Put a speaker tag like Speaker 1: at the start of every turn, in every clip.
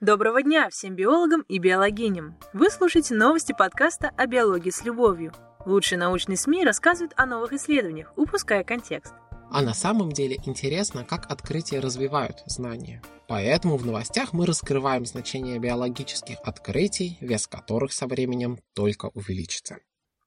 Speaker 1: Доброго дня всем биологам и биологиням! Вы слушаете новости подкаста о биологии с любовью. Лучшие научные СМИ рассказывают о новых исследованиях, упуская контекст.
Speaker 2: А на самом деле интересно, как открытия развивают знания. Поэтому в новостях мы раскрываем значение биологических открытий, вес которых со временем только увеличится.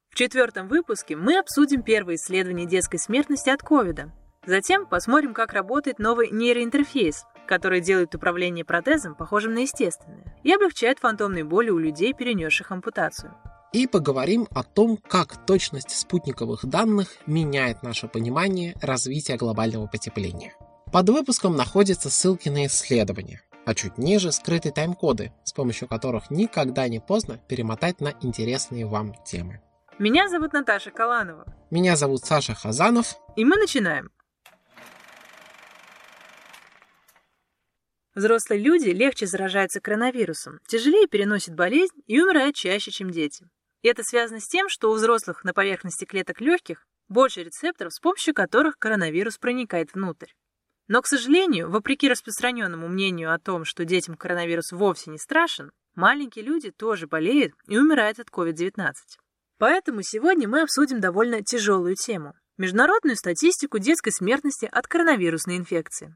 Speaker 1: В четвертом выпуске мы обсудим первые исследования детской смертности от ковида. Затем посмотрим, как работает новый нейроинтерфейс, который делает управление протезом похожим на естественное и облегчает фантомные боли у людей, перенесших ампутацию.
Speaker 2: И поговорим о том, как точность спутниковых данных меняет наше понимание развития глобального потепления. Под выпуском находятся ссылки на исследования, а чуть ниже скрыты тайм-коды, с помощью которых никогда не поздно перемотать на интересные вам темы.
Speaker 1: Меня зовут Наташа Каланова.
Speaker 2: Меня зовут Саша Хазанов.
Speaker 1: И мы начинаем. Взрослые люди легче заражаются коронавирусом, тяжелее переносят болезнь и умирают чаще, чем дети. И это связано с тем, что у взрослых на поверхности клеток легких больше рецепторов, с помощью которых коронавирус проникает внутрь. Но, к сожалению, вопреки распространенному мнению о том, что детям коронавирус вовсе не страшен, маленькие люди тоже болеют и умирают от COVID-19. Поэтому сегодня мы обсудим довольно тяжелую тему – международную статистику детской смертности от коронавирусной инфекции.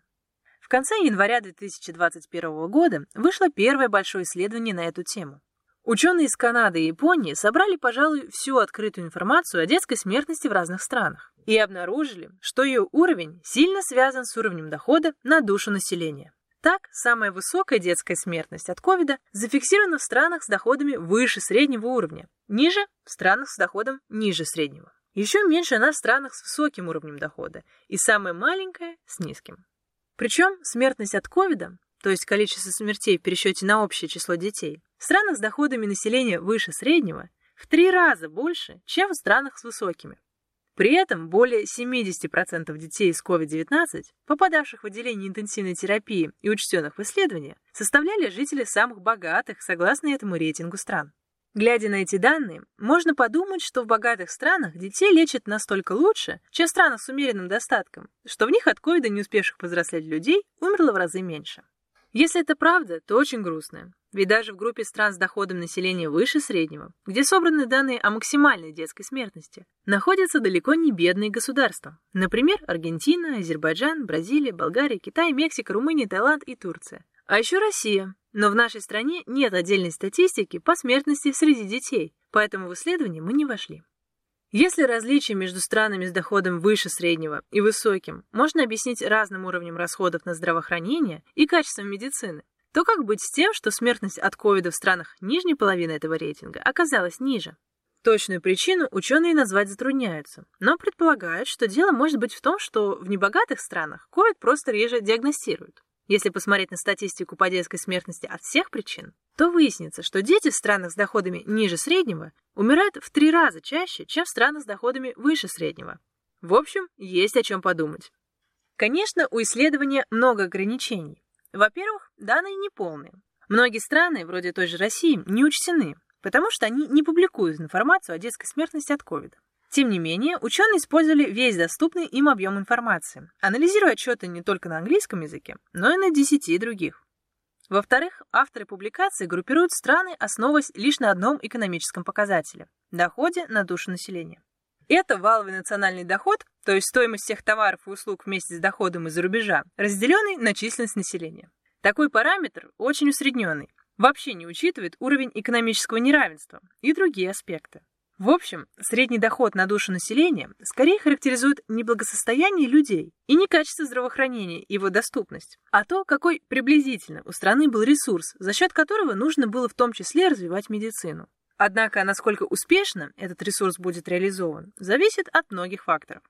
Speaker 1: В конце января 2021 года вышло первое большое исследование на эту тему. Ученые из Канады и Японии собрали, пожалуй, всю открытую информацию о детской смертности в разных странах и обнаружили, что ее уровень сильно связан с уровнем дохода на душу населения. Так, самая высокая детская смертность от ковида зафиксирована в странах с доходами выше среднего уровня, ниже – в странах с доходом ниже среднего. Еще меньше она в странах с высоким уровнем дохода и самая маленькая – с низким. Причем смертность от ковида, то есть количество смертей в пересчете на общее число детей, в странах с доходами населения выше среднего в три раза больше, чем в странах с высокими. При этом более 70% детей с COVID-19, попадавших в отделение интенсивной терапии и учтенных в исследования, составляли жители самых богатых согласно этому рейтингу стран. Глядя на эти данные, можно подумать, что в богатых странах детей лечат настолько лучше, чем в странах с умеренным достатком, что в них от ковида не успевших повзрослеть людей умерло в разы меньше. Если это правда, то очень грустно. Ведь даже в группе стран с доходом населения выше среднего, где собраны данные о максимальной детской смертности, находятся далеко не бедные государства. Например, Аргентина, Азербайджан, Бразилия, Болгария, Китай, Мексика, Румыния, Таиланд и Турция. А еще Россия, но в нашей стране нет отдельной статистики по смертности среди детей, поэтому в исследование мы не вошли. Если различие между странами с доходом выше среднего и высоким можно объяснить разным уровнем расходов на здравоохранение и качеством медицины, то как быть с тем, что смертность от ковида в странах нижней половины этого рейтинга оказалась ниже? Точную причину ученые назвать затрудняются, но предполагают, что дело может быть в том, что в небогатых странах ковид просто реже диагностируют. Если посмотреть на статистику по детской смертности от всех причин, то выяснится, что дети в странах с доходами ниже среднего умирают в три раза чаще, чем в странах с доходами выше среднего. В общем, есть о чем подумать. Конечно, у исследования много ограничений. Во-первых, данные неполные. Многие страны, вроде той же России, не учтены, потому что они не публикуют информацию о детской смертности от ковида. Тем не менее, ученые использовали весь доступный им объем информации, анализируя отчеты не только на английском языке, но и на десяти других. Во-вторых, авторы публикации группируют страны, основываясь лишь на одном экономическом показателе – доходе на душу населения. Это валовый национальный доход, то есть стоимость всех товаров и услуг вместе с доходом из-за рубежа, разделенный на численность населения. Такой параметр очень усредненный, вообще не учитывает уровень экономического неравенства и другие аспекты. В общем, средний доход на душу населения скорее характеризует не благосостояние людей и не качество здравоохранения и его доступность, а то, какой приблизительно у страны был ресурс, за счет которого нужно было в том числе развивать медицину. Однако, насколько успешно этот ресурс будет реализован, зависит от многих факторов.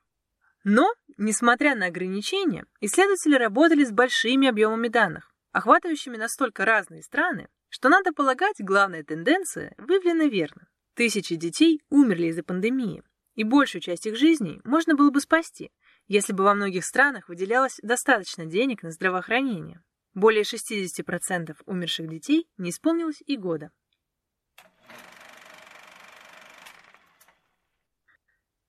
Speaker 1: Но, несмотря на ограничения, исследователи работали с большими объемами данных, охватывающими настолько разные страны, что надо полагать, главная тенденция выявлена верно. Тысячи детей умерли из-за пандемии, и большую часть их жизней можно было бы спасти, если бы во многих странах выделялось достаточно денег на здравоохранение. Более 60% умерших детей не исполнилось и года.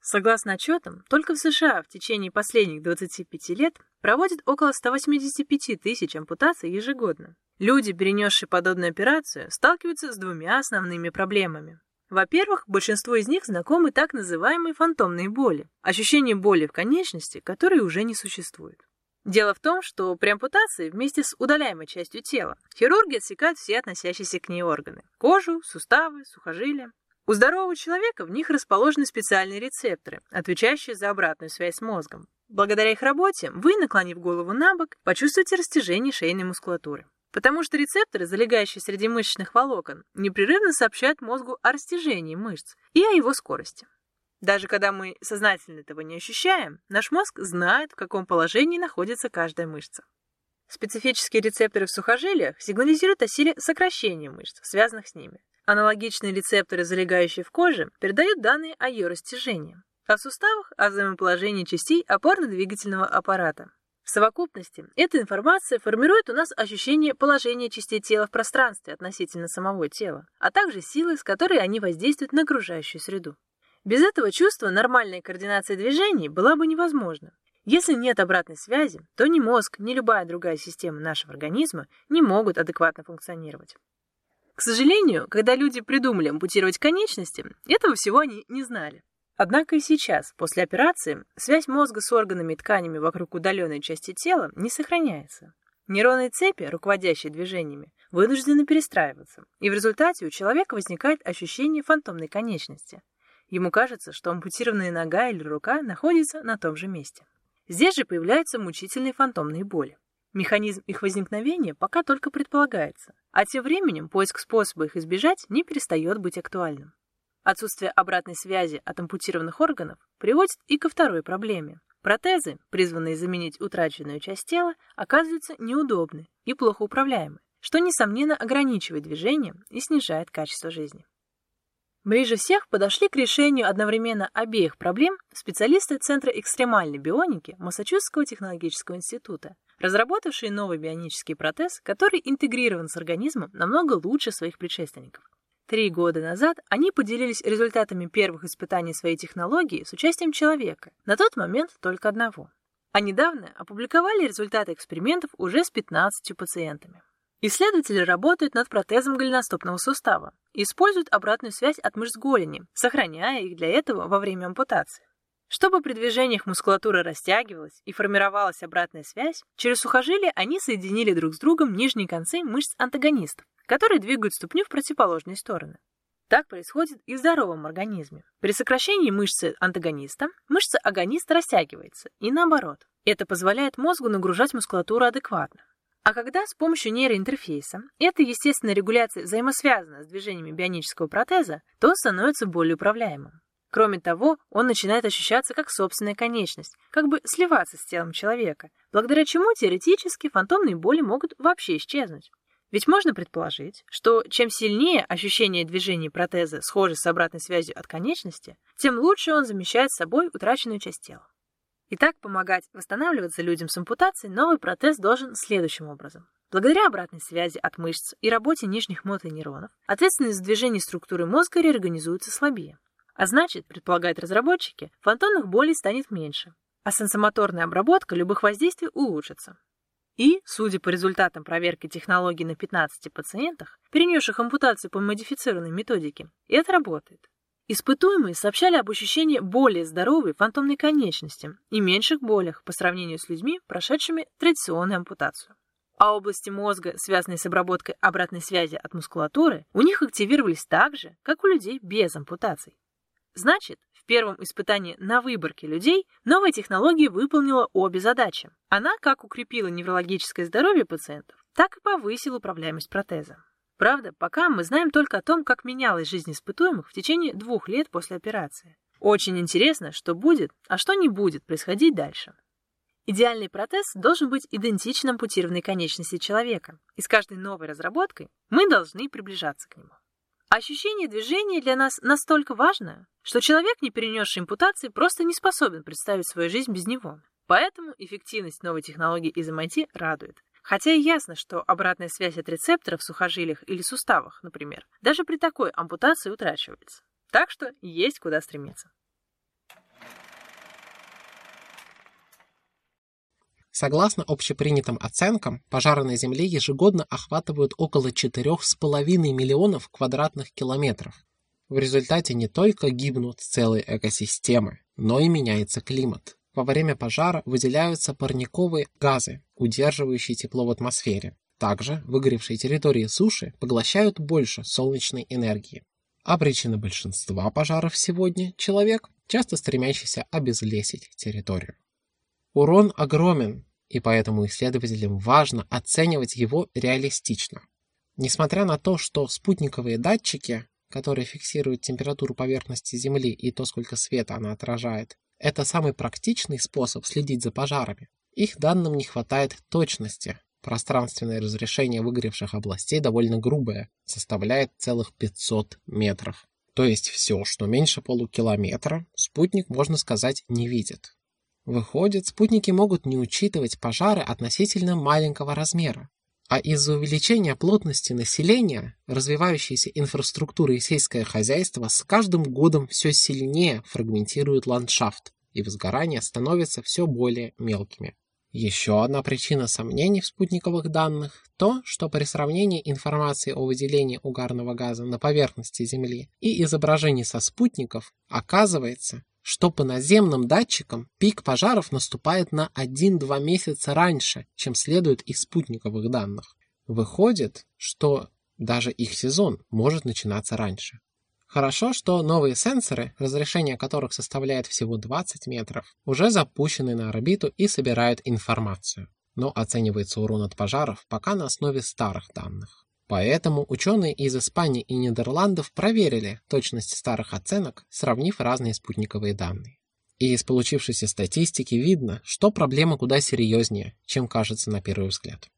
Speaker 1: Согласно отчетам, только в США в течение последних 25 лет проводят около 185 тысяч ампутаций ежегодно. Люди, перенесшие подобную операцию, сталкиваются с двумя основными проблемами. Во-первых, большинство из них знакомы так называемые фантомные боли, ощущение боли в конечности, которые уже не существует. Дело в том, что при ампутации вместе с удаляемой частью тела хирурги отсекают все относящиеся к ней органы – кожу, суставы, сухожилия. У здорового человека в них расположены специальные рецепторы, отвечающие за обратную связь с мозгом. Благодаря их работе вы, наклонив голову на бок, почувствуете растяжение шейной мускулатуры. Потому что рецепторы, залегающие среди мышечных волокон, непрерывно сообщают мозгу о растяжении мышц и о его скорости. Даже когда мы сознательно этого не ощущаем, наш мозг знает, в каком положении находится каждая мышца. Специфические рецепторы в сухожилиях сигнализируют о силе сокращения мышц, связанных с ними. Аналогичные рецепторы, залегающие в коже, передают данные о ее растяжении, а в суставах – о взаимоположении частей опорно-двигательного аппарата. В совокупности эта информация формирует у нас ощущение положения частей тела в пространстве относительно самого тела, а также силы, с которой они воздействуют на окружающую среду. Без этого чувства нормальная координация движений была бы невозможна. Если нет обратной связи, то ни мозг, ни любая другая система нашего организма не могут адекватно функционировать. К сожалению, когда люди придумали ампутировать конечности, этого всего они не знали. Однако и сейчас, после операции, связь мозга с органами и тканями вокруг удаленной части тела не сохраняется. Нейронные цепи, руководящие движениями, вынуждены перестраиваться, и в результате у человека возникает ощущение фантомной конечности – Ему кажется, что ампутированная нога или рука находится на том же месте. Здесь же появляются мучительные фантомные боли. Механизм их возникновения пока только предполагается, а тем временем поиск способа их избежать не перестает быть актуальным. Отсутствие обратной связи от ампутированных органов приводит и ко второй проблеме. Протезы, призванные заменить утраченную часть тела, оказываются неудобны и плохо управляемы, что, несомненно, ограничивает движение и снижает качество жизни. Ближе всех подошли к решению одновременно обеих проблем специалисты Центра экстремальной бионики Массачусетского технологического института, разработавшие новый бионический протез, который интегрирован с организмом намного лучше своих предшественников. Три года назад они поделились результатами первых испытаний своей технологии с участием человека, на тот момент только одного. А недавно опубликовали результаты экспериментов уже с 15 пациентами. Исследователи работают над протезом голеностопного сустава используют обратную связь от мышц голени, сохраняя их для этого во время ампутации. Чтобы при движениях мускулатура растягивалась и формировалась обратная связь, через сухожилие они соединили друг с другом нижние концы мышц антагонистов, которые двигают ступню в противоположные стороны. Так происходит и в здоровом организме. При сокращении мышцы антагониста мышца агониста растягивается, и наоборот. Это позволяет мозгу нагружать мускулатуру адекватно. А когда с помощью нейроинтерфейса эта естественная регуляция взаимосвязана с движениями бионического протеза, то он становится более управляемым. Кроме того, он начинает ощущаться как собственная конечность, как бы сливаться с телом человека, благодаря чему теоретически фантомные боли могут вообще исчезнуть. Ведь можно предположить, что чем сильнее ощущение движения протеза схоже с обратной связью от конечности, тем лучше он замещает собой утраченную часть тела. Итак, помогать восстанавливаться людям с ампутацией новый протез должен следующим образом. Благодаря обратной связи от мышц и работе нижних мотонейронов, ответственность за движение структуры мозга реорганизуется слабее. А значит, предполагают разработчики, фантомных болей станет меньше, а сенсомоторная обработка любых воздействий улучшится. И, судя по результатам проверки технологий на 15 пациентах, перенесших ампутацию по модифицированной методике, это работает. Испытуемые сообщали об ощущении более здоровой фантомной конечности и меньших болях по сравнению с людьми, прошедшими традиционную ампутацию. А области мозга, связанные с обработкой обратной связи от мускулатуры, у них активировались так же, как у людей без ампутаций. Значит, первом испытании на выборке людей новая технология выполнила обе задачи. Она как укрепила неврологическое здоровье пациентов, так и повысила управляемость протеза. Правда, пока мы знаем только о том, как менялась жизнь испытуемых в течение двух лет после операции. Очень интересно, что будет, а что не будет происходить дальше. Идеальный протез должен быть идентичным ампутированной конечности человека, и с каждой новой разработкой мы должны приближаться к нему. Ощущение движения для нас настолько важно, что человек, не перенесший ампутации, просто не способен представить свою жизнь без него. Поэтому эффективность новой технологии из MIT радует. Хотя и ясно, что обратная связь от рецепторов в сухожилиях или суставах, например, даже при такой ампутации утрачивается. Так что есть куда стремиться.
Speaker 2: Согласно общепринятым оценкам, пожары на Земле ежегодно охватывают около 4,5 миллионов квадратных километров. В результате не только гибнут целые экосистемы, но и меняется климат. Во время пожара выделяются парниковые газы, удерживающие тепло в атмосфере. Также выгоревшие территории суши поглощают больше солнечной энергии. А причина большинства пожаров сегодня – человек, часто стремящийся обезлесить территорию. Урон огромен, и поэтому исследователям важно оценивать его реалистично. Несмотря на то, что спутниковые датчики, которые фиксируют температуру поверхности Земли и то, сколько света она отражает, это самый практичный способ следить за пожарами. Их данным не хватает точности. Пространственное разрешение выгоревших областей довольно грубое, составляет целых 500 метров. То есть все, что меньше полукилометра, спутник, можно сказать, не видит. Выходит, спутники могут не учитывать пожары относительно маленького размера. А из-за увеличения плотности населения, развивающейся инфраструктуры и сельское хозяйство с каждым годом все сильнее фрагментируют ландшафт, и возгорания становятся все более мелкими. Еще одна причина сомнений в спутниковых данных – то, что при сравнении информации о выделении угарного газа на поверхности Земли и изображений со спутников оказывается, что по наземным датчикам пик пожаров наступает на 1-2 месяца раньше, чем следует из спутниковых данных. Выходит, что даже их сезон может начинаться раньше. Хорошо, что новые сенсоры, разрешение которых составляет всего 20 метров, уже запущены на орбиту и собирают информацию. Но оценивается урон от пожаров пока на основе старых данных. Поэтому ученые из Испании и Нидерландов проверили точность старых оценок, сравнив разные спутниковые данные. И из получившейся статистики видно, что проблема куда серьезнее, чем кажется на первый взгляд.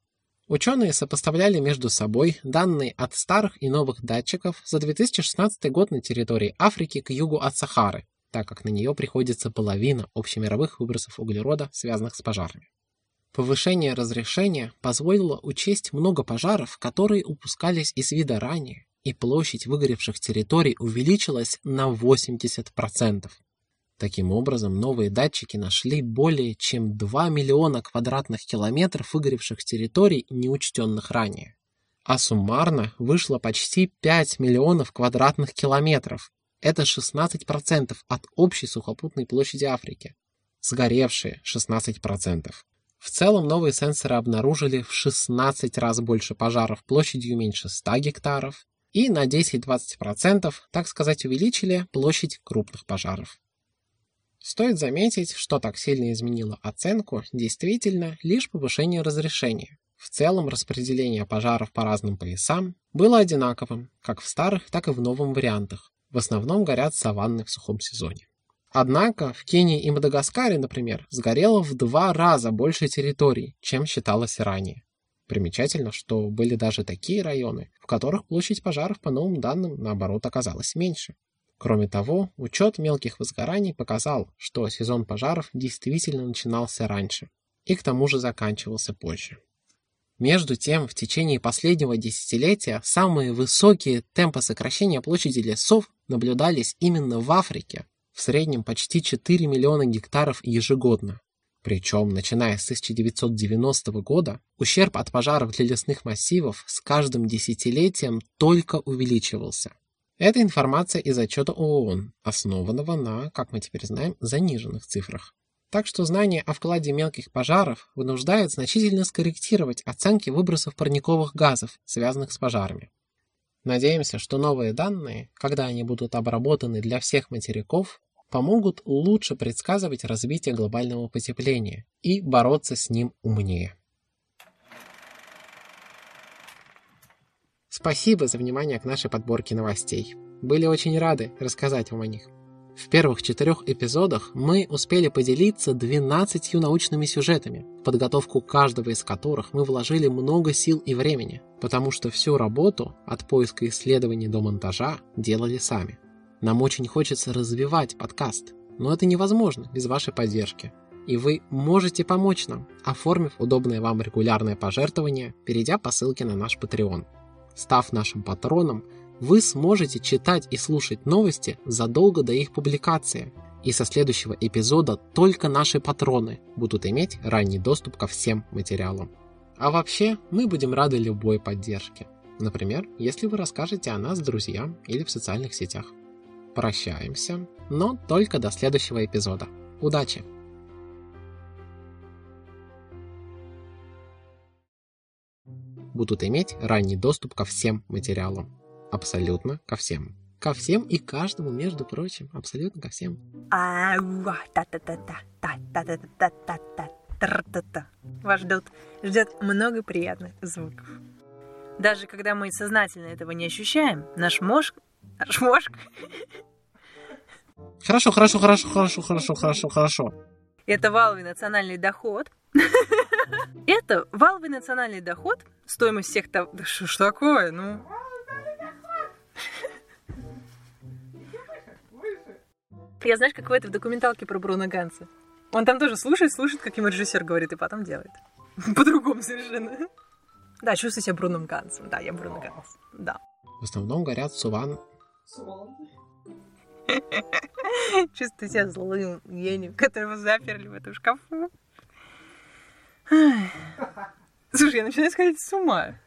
Speaker 2: Ученые сопоставляли между собой данные от старых и новых датчиков за 2016 год на территории Африки к югу от Сахары, так как на нее приходится половина общемировых выбросов углерода, связанных с пожарами. Повышение разрешения позволило учесть много пожаров, которые упускались из вида ранее, и площадь выгоревших территорий увеличилась на 80%. Таким образом, новые датчики нашли более чем 2 миллиона квадратных километров выгоревших территорий, неучтенных ранее. А суммарно вышло почти 5 миллионов квадратных километров. Это 16% от общей сухопутной площади Африки. Сгоревшие 16%. В целом новые сенсоры обнаружили в 16 раз больше пожаров площадью меньше 100 гектаров и на 10-20%, так сказать, увеличили площадь крупных пожаров. Стоит заметить, что так сильно изменило оценку действительно лишь повышение разрешения. В целом распределение пожаров по разным поясам было одинаковым, как в старых, так и в новом вариантах. В основном горят саванны в сухом сезоне. Однако в Кении и Мадагаскаре, например, сгорело в два раза больше территорий, чем считалось ранее. Примечательно, что были даже такие районы, в которых площадь пожаров по новым данным, наоборот, оказалась меньше. Кроме того, учет мелких возгораний показал, что сезон пожаров действительно начинался раньше и к тому же заканчивался позже. Между тем, в течение последнего десятилетия самые высокие темпы сокращения площади лесов наблюдались именно в Африке, в среднем почти 4 миллиона гектаров ежегодно. Причем, начиная с 1990 года, ущерб от пожаров для лесных массивов с каждым десятилетием только увеличивался. Это информация из отчета ООН, основанного на, как мы теперь знаем, заниженных цифрах. Так что знание о вкладе мелких пожаров вынуждает значительно скорректировать оценки выбросов парниковых газов, связанных с пожарами. Надеемся, что новые данные, когда они будут обработаны для всех материков, помогут лучше предсказывать развитие глобального потепления и бороться с ним умнее. Спасибо за внимание к нашей подборке новостей. Были очень рады рассказать вам о них. В первых четырех эпизодах мы успели поделиться 12 научными сюжетами, в подготовку каждого из которых мы вложили много сил и времени, потому что всю работу от поиска исследований до монтажа делали сами. Нам очень хочется развивать подкаст, но это невозможно без вашей поддержки. И вы можете помочь нам, оформив удобное вам регулярное пожертвование, перейдя по ссылке на наш Patreon. Став нашим патроном, вы сможете читать и слушать новости задолго до их публикации И со следующего эпизода только наши патроны будут иметь ранний доступ ко всем материалам. А вообще, мы будем рады любой поддержке. Например, если вы расскажете о нас друзьям или в социальных сетях. Прощаемся, но только до следующего эпизода. Удачи! будут иметь ранний доступ ко всем материалам. Абсолютно ко всем. Ко всем и каждому, между прочим. Абсолютно ко всем.
Speaker 1: Вас ждет, ждет много приятных звуков. Даже когда мы сознательно этого не ощущаем, наш мозг... Мозг...
Speaker 2: Хорошо, хорошо, хорошо, хорошо, хорошо, хорошо, хорошо.
Speaker 1: Это валовый национальный доход. Это валовый национальный доход, стоимость всех того... Да что ж такое, ну... Я знаешь, как в этой документалке про Бруно Ганса. Он там тоже слушает, слушает, как ему режиссер говорит, и потом делает. По-другому совершенно. Да, чувствую себя Бруном Гансом. Да, я Бруно Ганс. Да.
Speaker 2: В основном горят Суван.
Speaker 1: Чувствую себя злым гением, которого заперли в этом шкафу. Слушай, я начинаю сходить с ума.